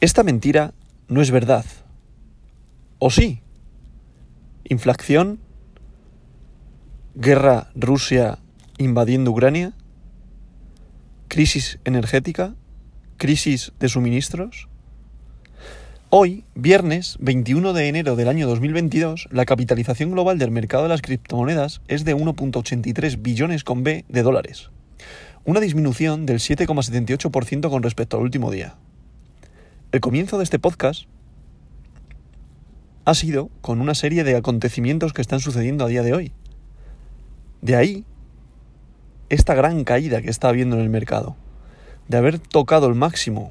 Esta mentira no es verdad. ¿O sí? ¿Inflación? ¿Guerra Rusia invadiendo Ucrania? ¿Crisis energética? ¿Crisis de suministros? Hoy, viernes 21 de enero del año 2022, la capitalización global del mercado de las criptomonedas es de 1.83 billones con B de dólares, una disminución del 7,78% con respecto al último día. El comienzo de este podcast ha sido con una serie de acontecimientos que están sucediendo a día de hoy. De ahí esta gran caída que está habiendo en el mercado. De haber tocado el máximo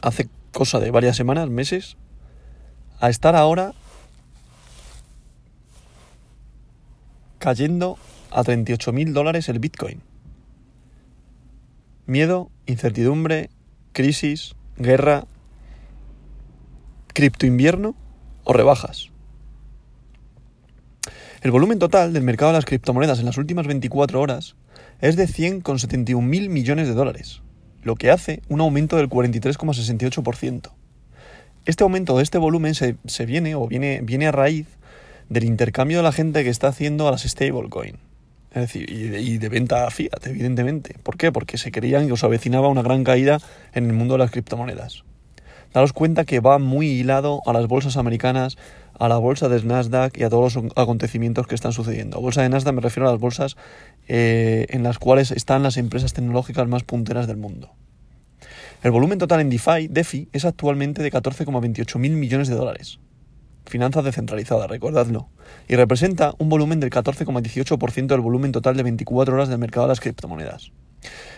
hace cosa de varias semanas, meses, a estar ahora cayendo a 38 mil dólares el Bitcoin. Miedo, incertidumbre, crisis, guerra, cripto invierno o rebajas. El volumen total del mercado de las criptomonedas en las últimas 24 horas es de 100,71 mil millones de dólares, lo que hace un aumento del 43,68%. Este aumento de este volumen se, viene o viene, viene a raíz del intercambio de la gente que está haciendo a las stablecoin. Es decir, y de, de, venta a fiat, evidentemente. ¿Por qué? Porque se creían que os avecinaba una gran caída en el mundo de las criptomonedas. Daros cuenta que va muy hilado a las bolsas americanas, a la bolsa de Nasdaq y a todos los acontecimientos que están sucediendo. A bolsa de Nasdaq me refiero a las bolsas eh, en las cuales están las empresas tecnológicas más punteras del mundo. El volumen total en DeFi, DeFi es actualmente de 14,28 mil millones de dólares. Finanzas descentralizadas, recordadlo. Y representa un volumen del 14,18% del volumen total de 24 horas del mercado de las criptomonedas.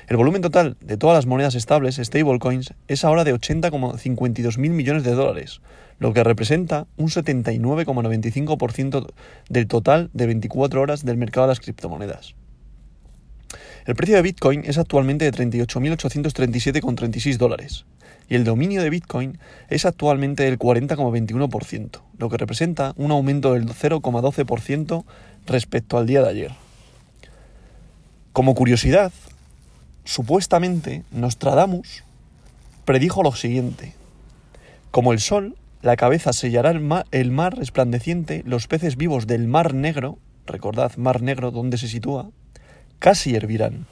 El volumen total de todas las monedas estables, stablecoins, es ahora de 80,52 mil millones de dólares, lo que representa un 79,95% del total de 24 horas del mercado de las criptomonedas. El precio de Bitcoin es actualmente de 38.837,36 dólares y el dominio de Bitcoin es actualmente del 40,21%, lo que representa un aumento del 0,12% respecto al día de ayer. Como curiosidad, Supuestamente, Nostradamus predijo lo siguiente. Como el sol, la cabeza sellará el mar, el mar resplandeciente, los peces vivos del mar negro, recordad, mar negro, donde se sitúa, casi hervirán.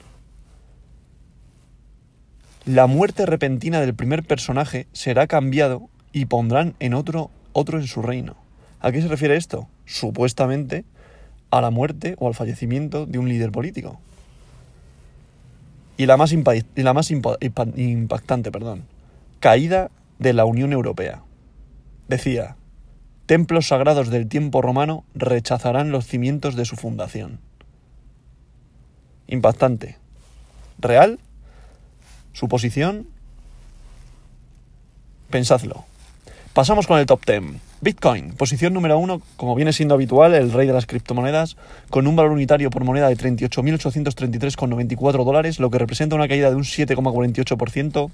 La muerte repentina del primer personaje será cambiado y pondrán en otro otro en su reino. ¿A qué se refiere esto? Supuestamente a la muerte o al fallecimiento de un líder político. Y la más, y la más impactante, perdón, caída de la Unión Europea. Decía, templos sagrados del tiempo romano rechazarán los cimientos de su fundación. Impactante. ¿Real? ¿Suposición? Pensadlo. Pasamos con el top 10. Bitcoin, posición número uno, como viene siendo habitual, el rey de las criptomonedas, con un valor unitario por moneda de 38.833,94 dólares, lo que representa una caída de un 7,48%.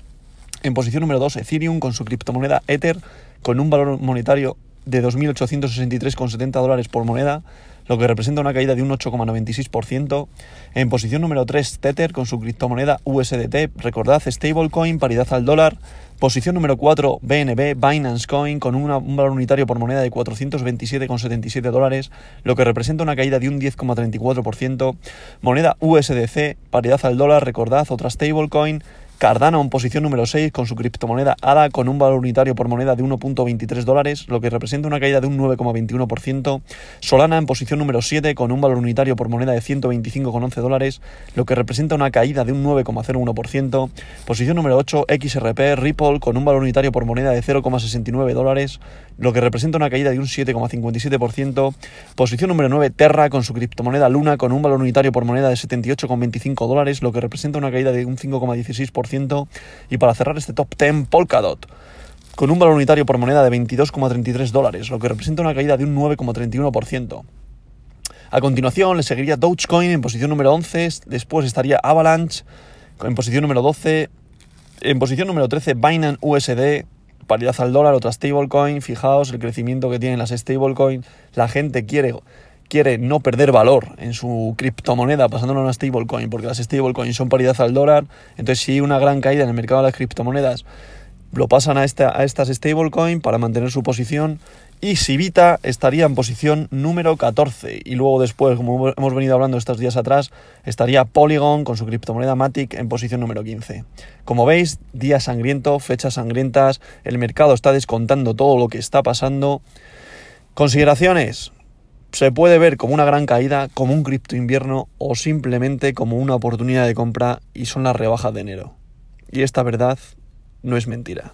En posición número 2, Ethereum, con su criptomoneda Ether, con un valor monetario de 2.863,70 dólares por moneda, lo que representa una caída de un 8,96%. En posición número 3, Tether con su criptomoneda USDT, recordad, stablecoin, paridad al dólar. Posición número 4, BNB, Binance Coin, con un valor unitario por moneda de 427,77 dólares, lo que representa una caída de un 10,34%. Moneda USDC, paridad al dólar, recordad, otra stablecoin. Cardano en posición número 6 con su criptomoneda ADA con un valor unitario por moneda de 1.23 dólares, lo que representa una caída de un 9,21%. Solana en posición número 7 con un valor unitario por moneda de 125,11 dólares, lo que representa una caída de un 9,01%. Posición número 8 XRP Ripple con un valor unitario por moneda de 0,69 dólares, lo que representa una caída de un 7,57%. Posición número 9 Terra con su criptomoneda Luna con un valor unitario por moneda de 78,25 dólares, lo que representa una caída de un 5,16%. Y para cerrar este top 10, Polkadot, con un valor unitario por moneda de 22,33 dólares, lo que representa una caída de un 9,31%. A continuación le seguiría Dogecoin en posición número 11, después estaría Avalanche en posición número 12, en posición número 13 Binance USD, paridad al dólar, otra stablecoin, fijaos el crecimiento que tienen las stablecoins, la gente quiere quiere no perder valor en su criptomoneda pasándolo a una stablecoin, porque las stablecoins son paridad al dólar, entonces si hay una gran caída en el mercado de las criptomonedas lo pasan a, esta, a estas stablecoin para mantener su posición y Sivita estaría en posición número 14 y luego después, como hemos venido hablando estos días atrás, estaría Polygon con su criptomoneda Matic en posición número 15. Como veis, día sangriento, fechas sangrientas, el mercado está descontando todo lo que está pasando. Consideraciones. Se puede ver como una gran caída, como un cripto invierno o simplemente como una oportunidad de compra y son las rebajas de enero. Y esta verdad no es mentira.